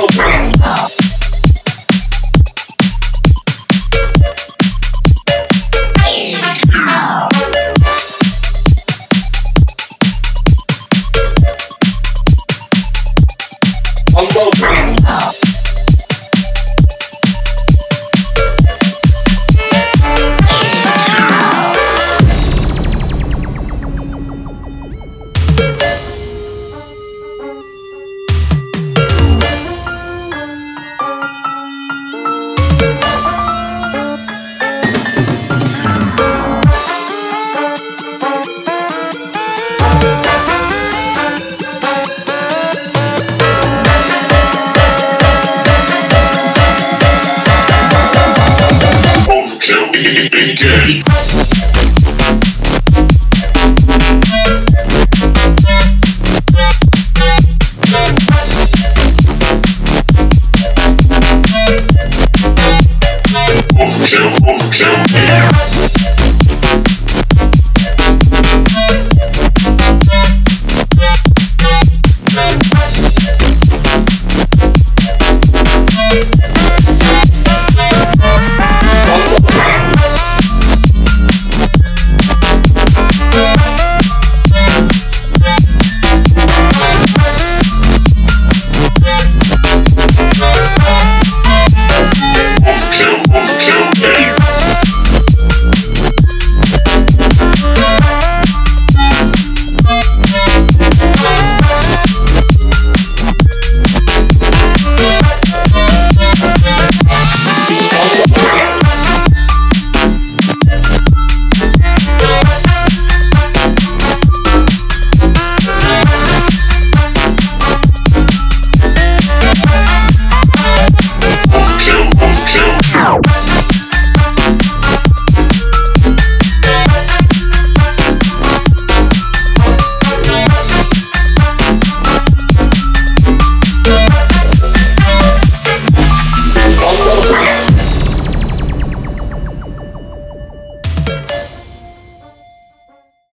I'm Kill good. kill overkill.